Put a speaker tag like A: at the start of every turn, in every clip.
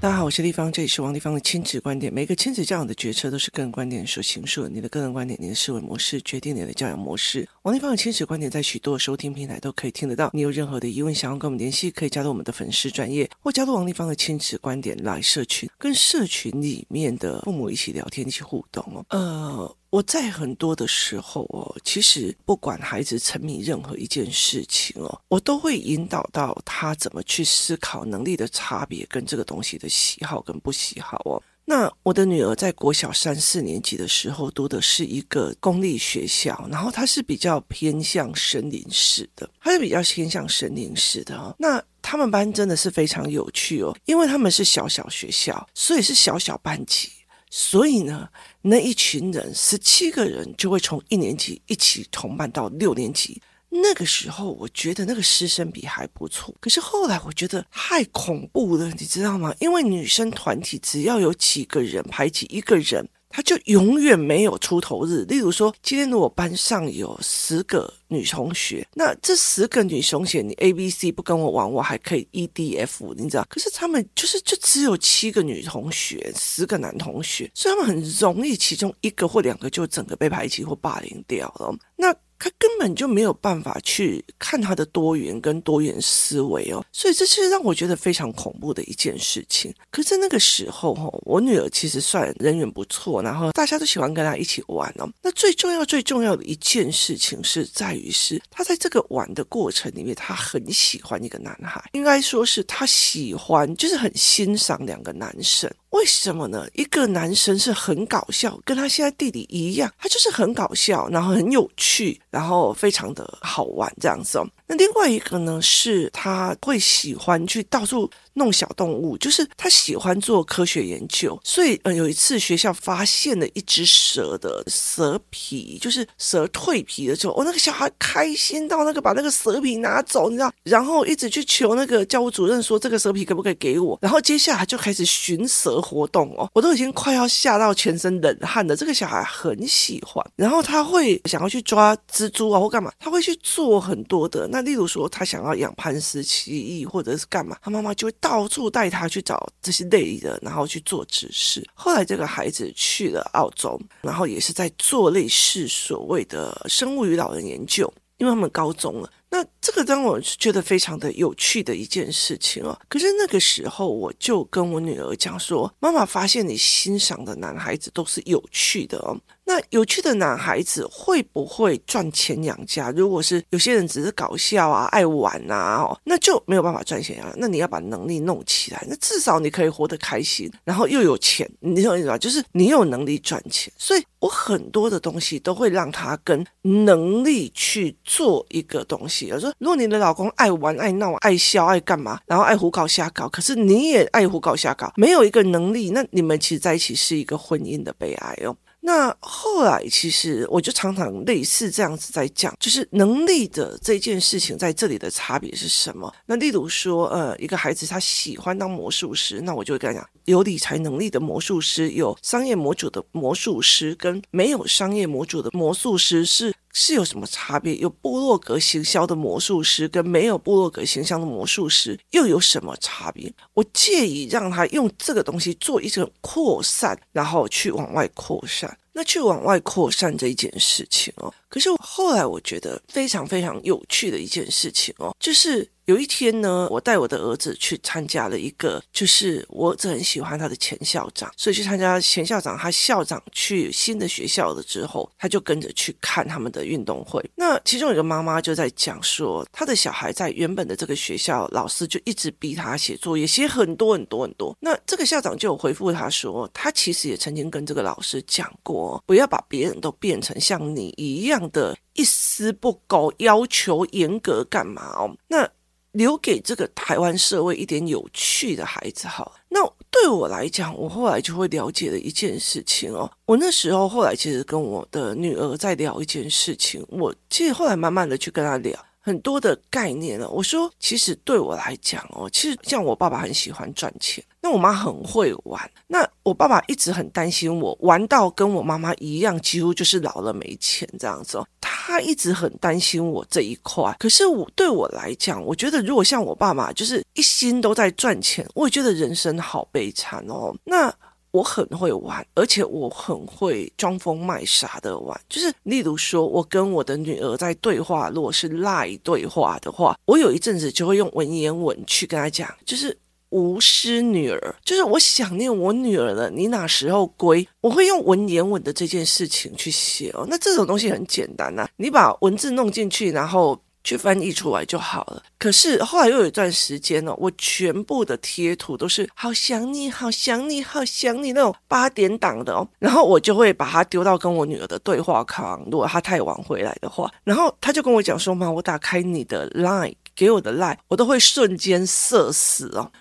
A: 大家好，我是丽芳，这里是王丽芳的亲子观点。每个亲子教养的决策都是个人观点所形塑，你的个人观点、你的思维模式决定你的教养模式。王丽芳的亲子观点在许多收听平台都可以听得到。你有任何的疑问想要跟我们联系，可以加入我们的粉丝专业，或加入王丽芳的亲子观点来社群，跟社群里面的父母一起聊天、一起互动哦。呃。我在很多的时候哦，其实不管孩子沉迷任何一件事情哦，我都会引导到他怎么去思考能力的差别跟这个东西的喜好跟不喜好哦。那我的女儿在国小三四年级的时候读的是一个公立学校，然后她是比较偏向森林式的，她是比较偏向森林式的哦。那他们班真的是非常有趣哦，因为他们是小小学校，所以是小小班级。所以呢，那一群人十七个人就会从一年级一起同班到六年级。那个时候，我觉得那个师生比还不错。可是后来，我觉得太恐怖了，你知道吗？因为女生团体只要有几个人排挤一个人。他就永远没有出头日。例如说，今天如果班上有十个女同学，那这十个女同学，你 A、B、C 不跟我玩，我还可以 E、D、F，你知道？可是他们就是就只有七个女同学，十个男同学，所以他们很容易其中一个或两个就整个被排挤或霸凌掉了。那。他根本就没有办法去看他的多元跟多元思维哦，所以这是让我觉得非常恐怖的一件事情。可是那个时候哈，我女儿其实算人缘不错，然后大家都喜欢跟她一起玩哦。那最重要最重要的一件事情是在于是，她在这个玩的过程里面，她很喜欢一个男孩，应该说是她喜欢，就是很欣赏两个男生。为什么呢？一个男生是很搞笑，跟他现在弟弟一样，他就是很搞笑，然后很有趣，然后非常的好玩这样子哦。那另外一个呢，是他会喜欢去到处弄小动物，就是他喜欢做科学研究。所以，呃，有一次学校发现了一只蛇的蛇皮，就是蛇蜕皮的时候，哦，那个小孩开心到那个把那个蛇皮拿走，你知道，然后一直去求那个教务主任说这个蛇皮可不可以给我？然后接下来就开始寻蛇活动哦，我都已经快要吓到全身冷汗了。这个小孩很喜欢，然后他会想要去抓蜘蛛啊或干嘛，他会去做很多的那。例如说，他想要养潘氏奇异，或者是干嘛，他妈妈就会到处带他去找这些类的，然后去做指示。后来这个孩子去了澳洲，然后也是在做类似所谓的生物与老人研究，因为他们高中了。那这个让我觉得非常的有趣的一件事情哦。可是那个时候，我就跟我女儿讲说：“妈妈发现你欣赏的男孩子都是有趣的哦。”那有趣的男孩子会不会赚钱养家？如果是有些人只是搞笑啊、爱玩啊，哦，那就没有办法赚钱啊。那你要把能力弄起来，那至少你可以活得开心，然后又有钱。你懂意思吧？就是你有能力赚钱。所以我很多的东西都会让他跟能力去做一个东西。我说，如果你的老公爱玩、爱闹、爱笑、爱干嘛，然后爱胡搞瞎搞，可是你也爱胡搞瞎搞，没有一个能力，那你们其实在一起是一个婚姻的悲哀哦。那后来，其实我就常常类似这样子在讲，就是能力的这件事情在这里的差别是什么？那例如说，呃，一个孩子他喜欢当魔术师，那我就会跟他讲，有理财能力的魔术师，有商业模组的魔术师，跟没有商业模组的魔术师是是有什么差别？有部落格形象的魔术师跟没有部落格形象的魔术师又有什么差别？我介意让他用这个东西做一种扩散，然后去往外扩散。那去往外扩散这一件事情哦，可是后来我觉得非常非常有趣的一件事情哦，就是。有一天呢，我带我的儿子去参加了一个，就是我儿子很喜欢他的前校长，所以去参加前校长他校长去新的学校了之后，他就跟着去看他们的运动会。那其中有个妈妈就在讲说，他的小孩在原本的这个学校，老师就一直逼他写作业，写很多很多很多。那这个校长就有回复他说，他其实也曾经跟这个老师讲过，不要把别人都变成像你一样的一丝不苟，要求严格干嘛哦？那。留给这个台湾社会一点有趣的孩子好。那对我来讲，我后来就会了解了一件事情哦。我那时候后来其实跟我的女儿在聊一件事情，我其实后来慢慢的去跟她聊很多的概念了。我说，其实对我来讲哦，其实像我爸爸很喜欢赚钱，那我妈很会玩，那我爸爸一直很担心我玩到跟我妈妈一样，几乎就是老了没钱这样子。他一直很担心我这一块。可是我对我来讲，我觉得如果像我爸爸，就是一心都在赚钱，我也觉得人生好悲惨哦。那。我很会玩，而且我很会装疯卖傻的玩。就是例如说，我跟我的女儿在对话，如果是赖对话的话，我有一阵子就会用文言文去跟她讲，就是无师女儿，就是我想念我女儿了，你哪时候归？我会用文言文的这件事情去写哦。那这种东西很简单呐、啊，你把文字弄进去，然后。去翻译出来就好了。可是后来又有一段时间呢，我全部的贴图都是好想你，好想你，好想你那种八点档的哦。然后我就会把它丢到跟我女儿的对话框，如果她太晚回来的话，然后她就跟我讲说：“妈，我打开你的 Line，给我的 Line，我都会瞬间社死哦。”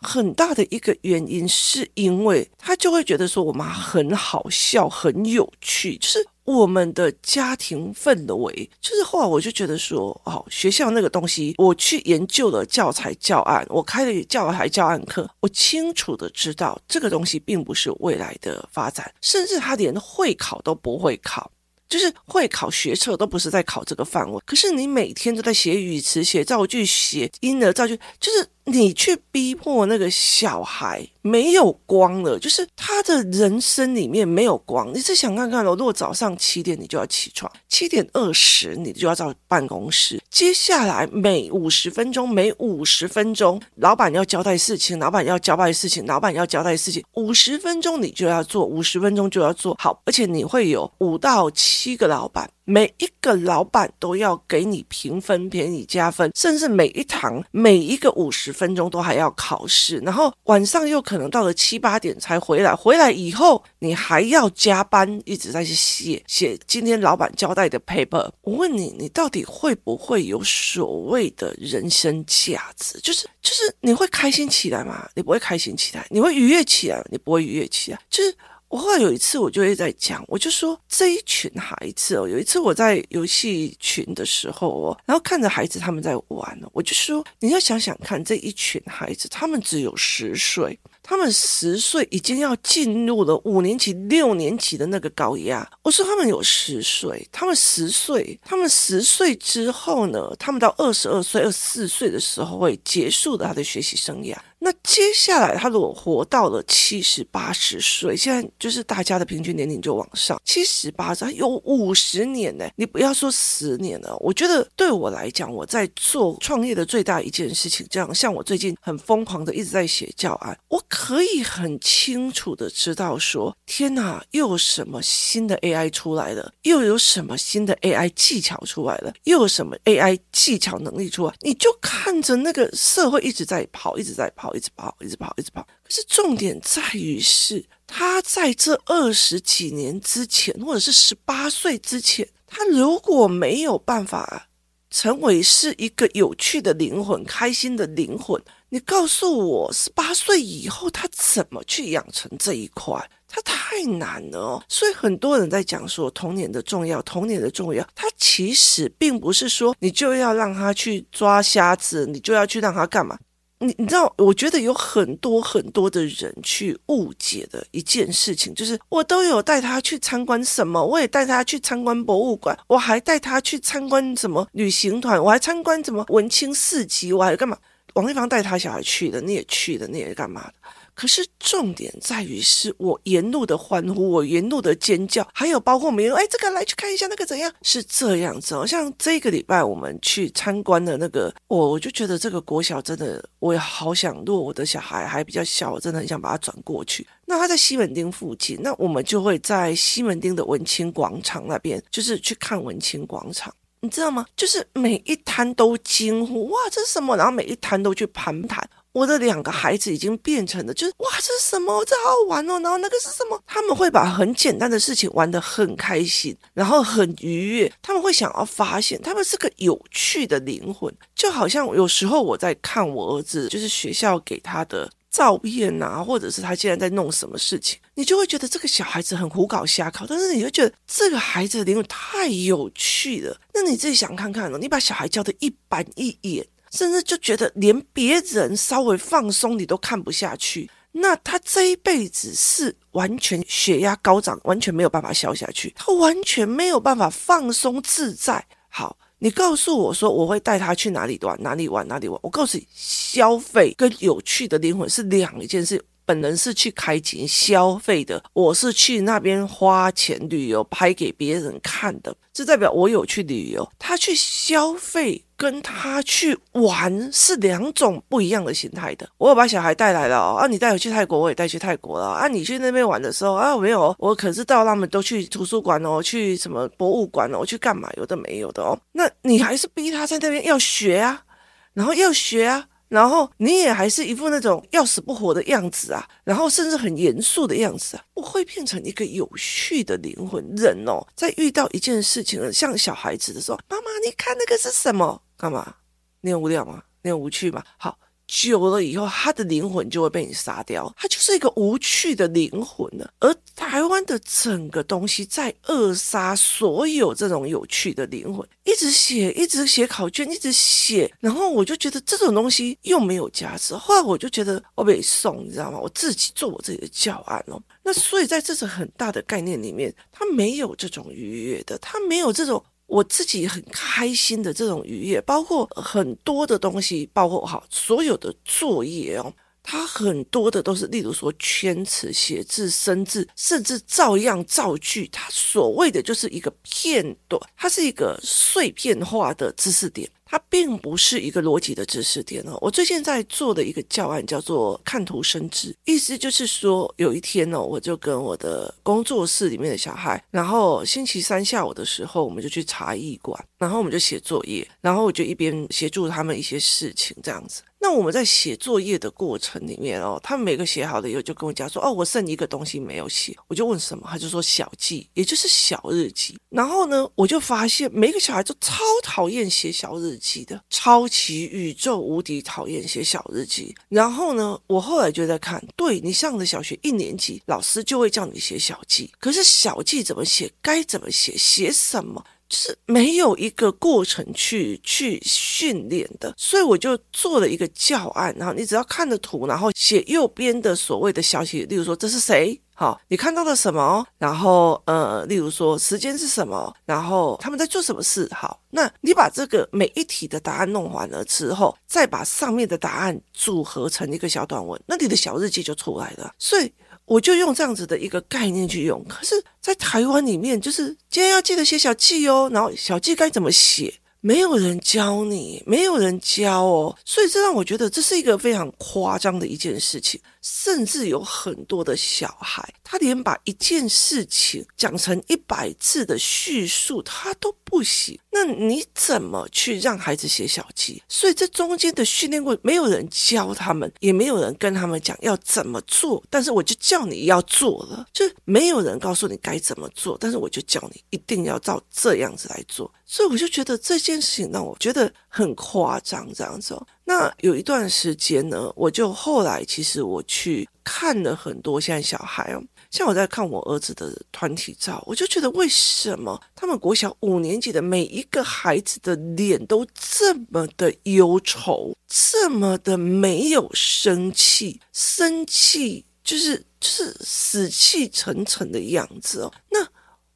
A: 很大的一个原因是因为他就会觉得说我妈很好笑，很有趣，就是。我们的家庭氛围，就是后来我就觉得说，哦，学校那个东西，我去研究了教材教案，我开了教材教案课，我清楚的知道这个东西并不是未来的发展，甚至他连会考都不会考。就是会考学测都不是在考这个范围，可是你每天都在写语词、写造句、写婴儿造句，就是你去逼迫那个小孩没有光了，就是他的人生里面没有光。你是想看看哦，如果早上七点你就要起床，七点二十你就要到办公室，接下来每五十分钟，每五十分钟，老板要交代事情，老板要交代事情，老板要交代事情，五十分钟你就要做，五十分钟就要做好，而且你会有五到。七个老板，每一个老板都要给你评分，给你加分，甚至每一堂每一个五十分钟都还要考试，然后晚上又可能到了七八点才回来，回来以后你还要加班，一直在去写写今天老板交代的 paper。我问你，你到底会不会有所谓的人生价值？就是就是你会开心起来吗？你不会开心起来，你会愉悦起来，你不会愉悦起来，就是。我后来有一次，我就会在讲，我就说这一群孩子哦，有一次我在游戏群的时候哦，然后看着孩子他们在玩，我就说你要想想看，这一群孩子他们只有十岁。他们十岁已经要进入了五年级、六年级的那个高压。我说他们有十岁，他们十岁，他们十岁之后呢？他们到二十二岁、二十四岁的时候会结束了他的学习生涯。那接下来他如果活到了七十八十岁，现在就是大家的平均年龄就往上，七十八岁有五十年呢。你不要说十年了，我觉得对我来讲，我在做创业的最大一件事情，这样像我最近很疯狂的一直在写教案，我。可可以很清楚的知道说，天哪，又有什么新的 AI 出来了？又有什么新的 AI 技巧出来了？又有什么 AI 技巧能力出来？你就看着那个社会一直在跑，一直在跑，一直跑，一直跑，一直跑。可是重点在于是，他在这二十几年之前，或者是十八岁之前，他如果没有办法成为是一个有趣的灵魂、开心的灵魂。你告诉我，十八岁以后他怎么去养成这一块？他太难了哦。所以很多人在讲说童年的重要，童年的重要。他其实并不是说你就要让他去抓瞎子，你就要去让他干嘛？你你知道，我觉得有很多很多的人去误解的一件事情，就是我都有带他去参观什么，我也带他去参观博物馆，我还带他去参观什么旅行团，我还参观什么文青市集，我还干嘛？王丽芳带他小孩去的，你也去的，你也干嘛的？可是重点在于是我沿路的欢呼，我沿路的尖叫，还有包括没有哎，这个来去看一下那个怎样？是这样子哦。像这个礼拜我们去参观的那个，我我就觉得这个国小真的，我也好想，如果我的小孩还比较小，我真的很想把他转过去。那他在西门町附近，那我们就会在西门町的文青广场那边，就是去看文青广场。你知道吗？就是每一摊都惊呼哇，这是什么？然后每一摊都去盘谈。我的两个孩子已经变成了，就是哇，这是什么？这好好玩哦。然后那个是什么？他们会把很简单的事情玩得很开心，然后很愉悦。他们会想要发现，他们是个有趣的灵魂。就好像有时候我在看我儿子，就是学校给他的。照片啊，或者是他现在在弄什么事情，你就会觉得这个小孩子很胡搞瞎搞，但是你会觉得这个孩子的灵魂太有趣了。那你自己想看看哦，你把小孩教得一板一眼，甚至就觉得连别人稍微放松你都看不下去，那他这一辈子是完全血压高涨，完全没有办法消下去，他完全没有办法放松自在。好，你告诉我说我会带他去哪里玩，哪里玩，哪里玩？我告诉你，消费跟有趣的灵魂是两件事。本人是去开钱消费的，我是去那边花钱旅游，拍给别人看的。这代表我有去旅游，他去消费跟他去玩是两种不一样的形态的。我有把小孩带来了哦，啊，你带我去泰国，我也带去泰国了啊。你去那边玩的时候啊，没有，我可是到他们都去图书馆哦，去什么博物馆哦，去干嘛？有的没有的哦。那你还是逼他在那边要学啊，然后要学啊。然后你也还是一副那种要死不活的样子啊，然后甚至很严肃的样子啊，不会变成一个有趣的灵魂人哦。在遇到一件事情，像小孩子的时候，妈妈，你看那个是什么？干嘛？你很无聊吗？你很无趣吗？好。久了以后，他的灵魂就会被你杀掉，他就是一个无趣的灵魂了。而台湾的整个东西在扼杀所有这种有趣的灵魂，一直写，一直写考卷，一直写，然后我就觉得这种东西又没有价值。后来我就觉得我被送，你知道吗？我自己做我自己的教案哦。那所以在这种很大的概念里面，他没有这种愉悦的，他没有这种。我自己很开心的这种愉悦，包括很多的东西，包括好所有的作业哦，它很多的都是，例如说圈词、写字、生字，甚至照样造句，它所谓的就是一个片段，它是一个碎片化的知识点。它并不是一个逻辑的知识点哦。我最近在做的一个教案叫做“看图生智”，意思就是说，有一天呢，我就跟我的工作室里面的小孩，然后星期三下午的时候，我们就去茶艺馆，然后我们就写作业，然后我就一边协助他们一些事情，这样子。那我们在写作业的过程里面哦，他们每个写好了以后就跟我讲说：“哦，我剩一个东西没有写。”我就问什么，他就说小记，也就是小日记。然后呢，我就发现每个小孩都超讨厌写小日记的，超级宇宙无敌讨厌写小日记。然后呢，我后来就在看，对，你上了小学一年级，老师就会叫你写小记，可是小记怎么写？该怎么写？写什么？是没有一个过程去去训练的，所以我就做了一个教案，然后你只要看着图，然后写右边的所谓的消息，例如说这是谁？好，你看到了什么？然后呃，例如说时间是什么？然后他们在做什么事？好，那你把这个每一题的答案弄完了之后，再把上面的答案组合成一个小短文，那你的小日记就出来了。所以。我就用这样子的一个概念去用，可是，在台湾里面，就是今天要记得写小记哦，然后小记该怎么写？没有人教你，没有人教哦，所以这让我觉得这是一个非常夸张的一件事情。甚至有很多的小孩，他连把一件事情讲成一百字的叙述，他都不行。那你怎么去让孩子写小记？所以这中间的训练过，没有人教他们，也没有人跟他们讲要怎么做。但是我就叫你要做了，就没有人告诉你该怎么做，但是我就叫你一定要照这样子来做。所以我就觉得这件事情让我觉得很夸张，这样子哦。那有一段时间呢，我就后来其实我去看了很多现在小孩哦，像我在看我儿子的团体照，我就觉得为什么他们国小五年级的每一个孩子的脸都这么的忧愁，这么的没有生气，生气就是就是死气沉沉的样子哦。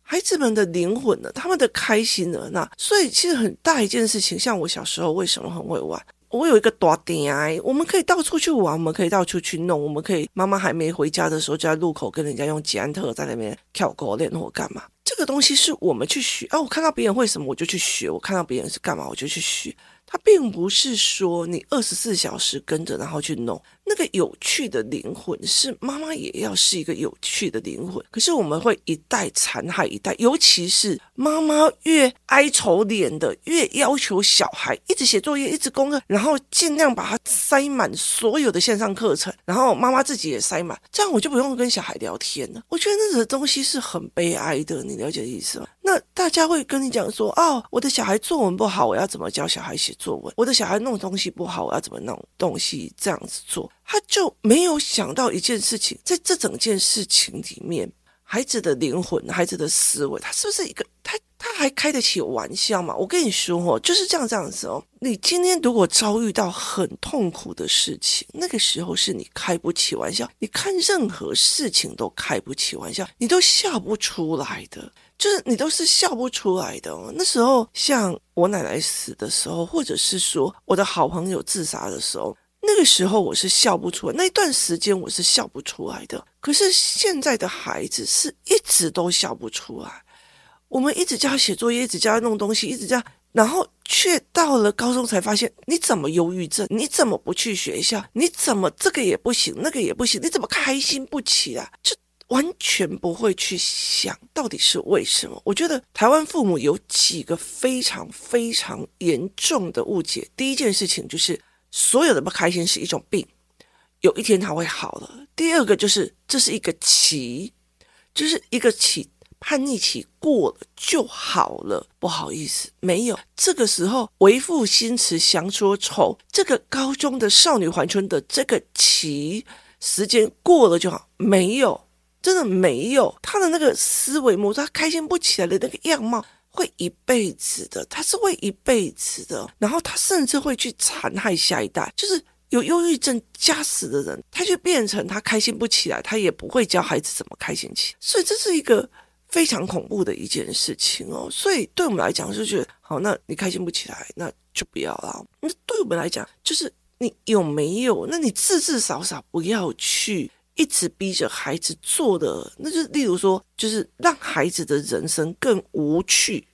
A: 孩子们的灵魂呢？他们的开心呢？那所以其实很大一件事情，像我小时候为什么很会玩？我有一个大点哎，我们可以到处去玩，我们可以到处去弄，我们可以妈妈还没回家的时候，就在路口跟人家用捷安特在那边跳狗链或干嘛。这个东西是我们去学啊，我看到别人会什么我就去学，我看到别人是干嘛我就去学。它并不是说你二十四小时跟着然后去弄。那个有趣的灵魂是妈妈也要是一个有趣的灵魂，可是我们会一代残害一代，尤其是妈妈越哀愁脸的，越要求小孩一直写作业，一直功课，然后尽量把它塞满所有的线上课程，然后妈妈自己也塞满，这样我就不用跟小孩聊天了。我觉得那个东西是很悲哀的，你了解意思吗？那大家会跟你讲说，哦，我的小孩作文不好，我要怎么教小孩写作文？我的小孩弄东西不好，我要怎么弄东西这样子做？他就没有想到一件事情，在这整件事情里面，孩子的灵魂、孩子的思维，他是不是一个他？还开得起玩笑吗？我跟你说哦，就是这样这样子哦。你今天如果遭遇到很痛苦的事情，那个时候是你开不起玩笑，你看任何事情都开不起玩笑，你都笑不出来的，就是你都是笑不出来的。那时候像我奶奶死的时候，或者是说我的好朋友自杀的时候。那个时候我是笑不出来，那一段时间我是笑不出来的。可是现在的孩子是一直都笑不出来。我们一直叫他写作业，一直叫他弄东西，一直叫，然后却到了高中才发现，你怎么忧郁症？你怎么不去学校？你怎么这个也不行，那个也不行？你怎么开心不起来？就完全不会去想到底是为什么。我觉得台湾父母有几个非常非常严重的误解。第一件事情就是。所有的不开心是一种病，有一天他会好了。第二个就是这是一个奇，就是一个期，叛逆期过了就好了。不好意思，没有。这个时候为赋新词强说愁，这个高中的少女怀春的这个期时间过了就好，没有，真的没有。他的那个思维模式，他开心不起来的那个样貌。会一辈子的，他是会一辈子的，然后他甚至会去残害下一代。就是有忧郁症加死的人，他就变成他开心不起来，他也不会教孩子怎么开心起。所以这是一个非常恐怖的一件事情哦。所以对我们来讲，就觉得好，那你开心不起来，那就不要了。那对我们来讲，就是你有没有？那你至至少少不要去。一直逼着孩子做的，那就是例如说，就是让孩子的人生更无趣，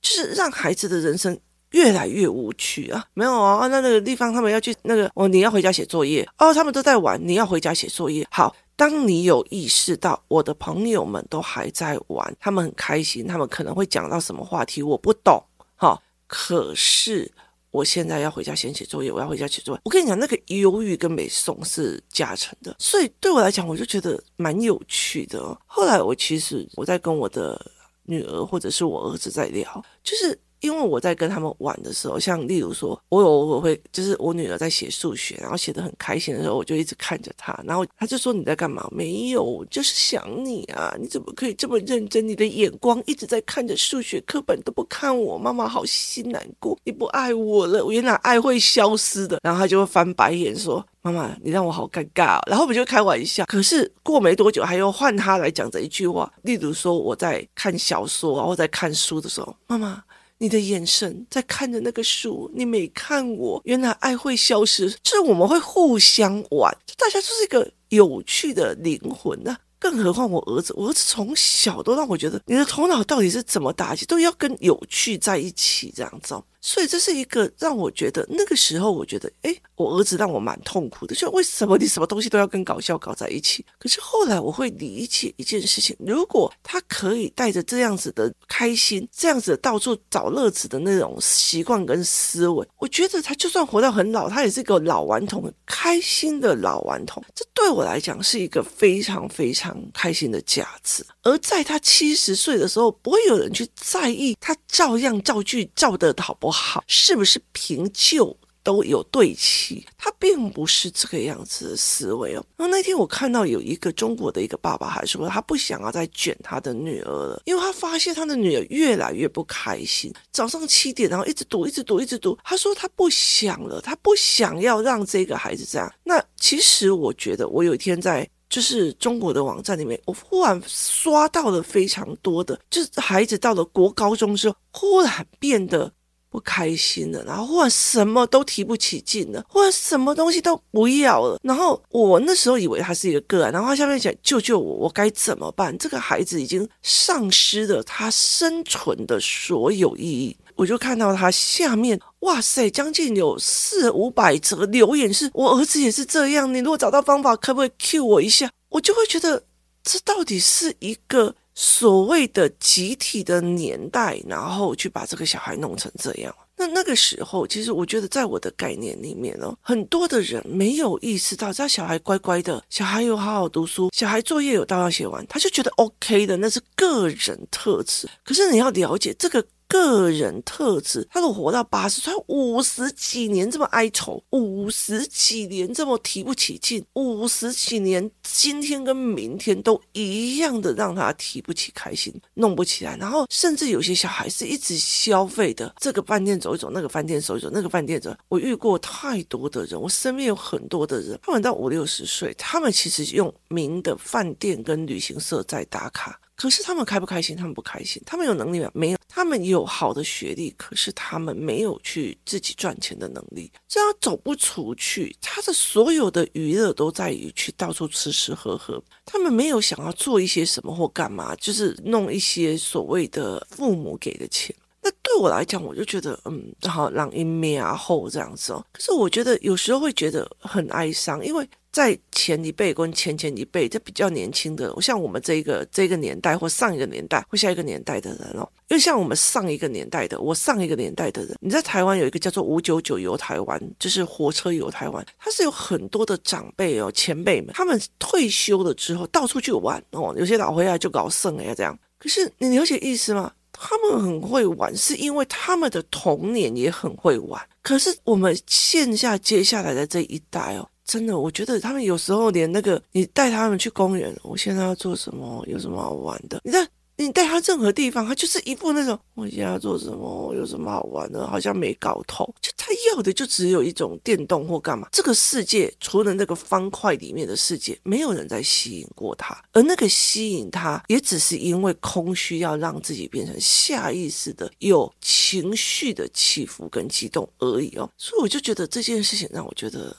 A: 就是让孩子的人生越来越无趣啊！没有啊，那那个地方他们要去那个哦，你要回家写作业哦，他们都在玩，你要回家写作业。好，当你有意识到我的朋友们都还在玩，他们很开心，他们可能会讲到什么话题，我不懂，哈，可是。我现在要回家先写作业，我要回家写作业。我跟你讲，那个忧郁跟美颂是加成的，所以对我来讲，我就觉得蛮有趣的。后来我其实我在跟我的女儿或者是我儿子在聊，就是。因为我在跟他们玩的时候，像例如说，我有我会就是我女儿在写数学，然后写得很开心的时候，我就一直看着她，然后她就说，你在干嘛？没有，就是想你啊！你怎么可以这么认真？你的眼光一直在看着数学课本，都不看我，妈妈好心难过，你不爱我了。我原来爱会消失的，然后她就会翻白眼说：“妈妈，你让我好尴尬。”然后我们就开玩笑。可是过没多久，还要换她来讲这一句话。例如说，我在看小说，然后在看书的时候，妈妈。你的眼神在看着那个书，你没看我。原来爱会消失，就是我们会互相玩，大家就是一个有趣的灵魂呐、更何况我儿子，我儿子从小都让我觉得，你的头脑到底是怎么打击，都要跟有趣在一起这样子。所以这是一个让我觉得那个时候，我觉得，诶，我儿子让我蛮痛苦的，就为什么你什么东西都要跟搞笑搞在一起？可是后来我会理解一件事情，如果他可以带着这样子的开心，这样子到处找乐子的那种习惯跟思维，我觉得他就算活到很老，他也是一个老顽童，开心的老顽童。这对我来讲是一个非常非常开心的价值。而在他七十岁的时候，不会有人去在意他照样造句造得好不好。是不是平旧都有对齐？他并不是这个样子的思维哦。然后那天我看到有一个中国的一个爸爸还说，他不想要再卷他的女儿了，因为他发现他的女儿越来越不开心。早上七点，然后一直读，一直读，一直读。他说他不想了，他不想要让这个孩子这样。那其实我觉得，我有一天在就是中国的网站里面，我忽然刷到了非常多的，就是孩子到了国高中之后，忽然变得。不开心了，然后或者什么都提不起劲了，或者什么东西都不要了。然后我那时候以为他是一个个案，然后他下面讲救救我，我该怎么办？这个孩子已经丧失了他生存的所有意义。我就看到他下面，哇塞，将近有四五百则留言是，我儿子也是这样。你如果找到方法，可不可以 cue 我一下？我就会觉得这到底是一个。所谓的集体的年代，然后去把这个小孩弄成这样，那那个时候，其实我觉得，在我的概念里面呢，很多的人没有意识到，只要小孩乖乖的，小孩有好好读书，小孩作业有到要写完，他就觉得 OK 的，那是个人特质。可是你要了解，这个个人特质，他都活到八十岁，五十几年这么哀愁，五十几年这么提不起劲，五十几年今天跟明天都一样的让他提不起开心，弄不起来。然后甚至有些小孩是一直消费的，这个饭店走一走，那个饭店走一走，那个饭店走。我遇过太多的人，我身边有很多的人，他们到五六十岁，他们其实用名的饭店跟旅行社在打卡。可是他们开不开心？他们不开心。他们有能力吗？没有。他们有好的学历，可是他们没有去自己赚钱的能力，这样走不出去。他的所有的娱乐都在于去到处吃吃喝喝。他们没有想要做一些什么或干嘛，就是弄一些所谓的父母给的钱。那对我来讲，我就觉得，嗯，好，让一面啊后这样子哦。可是我觉得有时候会觉得很哀伤，因为。在前一辈跟前前一辈，这比较年轻的，像我们这一个这个年代或上一个年代或下一个年代的人哦，因为像我们上一个年代的，我上一个年代的人，你在台湾有一个叫做五九九游台湾，就是火车游台湾，它是有很多的长辈哦，前辈们，他们退休了之后到处去玩哦，有些老回来就搞剩哎呀这样。可是你了解意思吗？他们很会玩，是因为他们的童年也很会玩。可是我们线下接下来的这一代哦。真的，我觉得他们有时候连那个你带他们去公园，我现在要做什么？有什么好玩的？你看，你带他任何地方，他就是一副那种我现在要做什么？有什么好玩的？好像没搞头。就他要的就只有一种电动或干嘛。这个世界除了那个方块里面的世界，没有人在吸引过他，而那个吸引他，也只是因为空虚，要让自己变成下意识的有情绪的起伏跟激动而已哦。所以我就觉得这件事情让我觉得。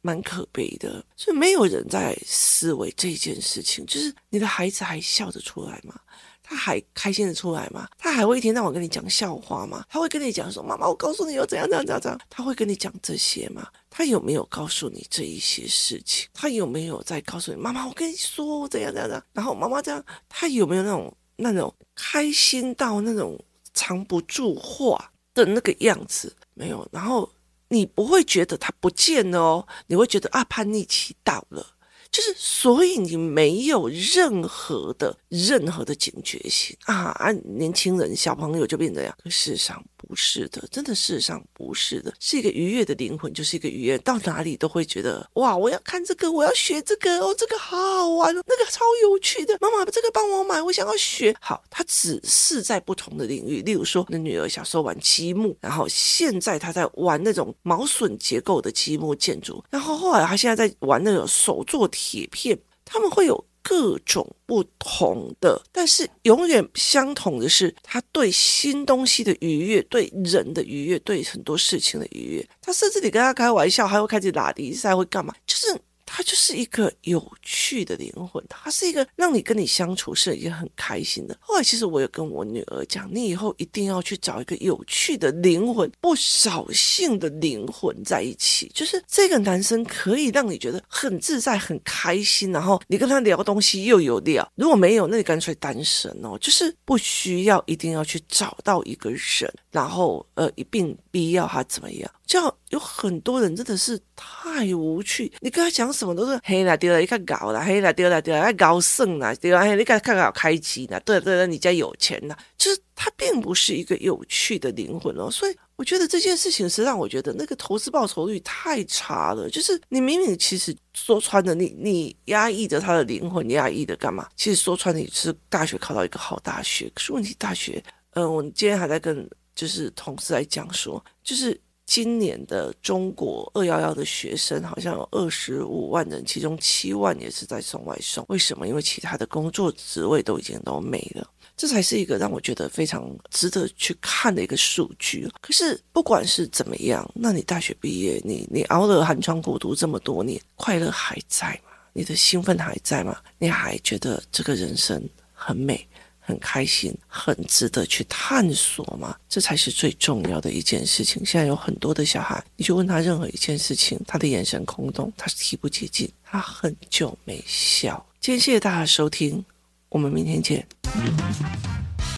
A: 蛮可悲的，所以没有人在思维这件事情，就是你的孩子还笑得出来吗？他还开心的出来吗？他还会一天到晚跟你讲笑话吗？他会跟你讲说：“妈妈，我告诉你，有怎样怎样怎样怎样。”他会跟你讲这些吗？他有没有告诉你这一些事情？他有没有在告诉你：“妈妈，我跟你说，怎样怎样怎样。”然后妈妈这样，他有没有那种那种开心到那种藏不住话的那个样子？没有。然后。你不会觉得他不见了哦，你会觉得啊，叛逆期到了，就是所以你没有任何的任何的警觉性啊啊，年轻人小朋友就变这样，可事实上。不是的，真的事实上不是的，是一个愉悦的灵魂，就是一个愉悦，到哪里都会觉得哇，我要看这个，我要学这个哦，这个好好玩哦，那个超有趣的，妈妈这个帮我买，我想要学。好，他只是在不同的领域，例如说，那女儿小时候玩积木，然后现在她在玩那种毛榫结构的积木建筑，然后后来她现在在玩那种手做铁片，他们会有。各种不同的，但是永远相同的是，他对新东西的愉悦，对人的愉悦，对很多事情的愉悦。他甚至你跟他开玩笑，还会开始打比赛，会干嘛？就是。他就是一个有趣的灵魂，他是一个让你跟你相处是一个很开心的。后来其实我有跟我女儿讲，你以后一定要去找一个有趣的灵魂，不扫兴的灵魂在一起，就是这个男生可以让你觉得很自在、很开心，然后你跟他聊东西又有料。如果没有，那你干脆单身哦，就是不需要一定要去找到一个人，然后呃一并必要他怎么样。就有很多人真的是太无趣，你跟他讲什么都是黑了丢了，一看搞了黑了丢了丢了，高盛了对吧？你看看好开机呢，对对对，你家有钱呢，就是他并不是一个有趣的灵魂哦。所以我觉得这件事情是让我觉得那个投资报酬率太差了。就是你明明其实说穿了，你你压抑着他的灵魂，压抑的干嘛？其实说穿了，你是大学考到一个好大学，可是问题大学，嗯、我今天还在跟就是同事来讲说，就是。今年的中国二幺幺的学生好像有二十五万人，其中七万也是在送外送。为什么？因为其他的工作职位都已经都没了。这才是一个让我觉得非常值得去看的一个数据。可是不管是怎么样，那你大学毕业，你你熬了寒窗苦读这么多年，快乐还在吗？你的兴奋还在吗？你还觉得这个人生很美？很开心，很值得去探索嘛，这才是最重要的一件事情。现在有很多的小孩，你去问他任何一件事情，他的眼神空洞，他提不起劲，他很久没笑。今天谢谢大家收听，我们明天见。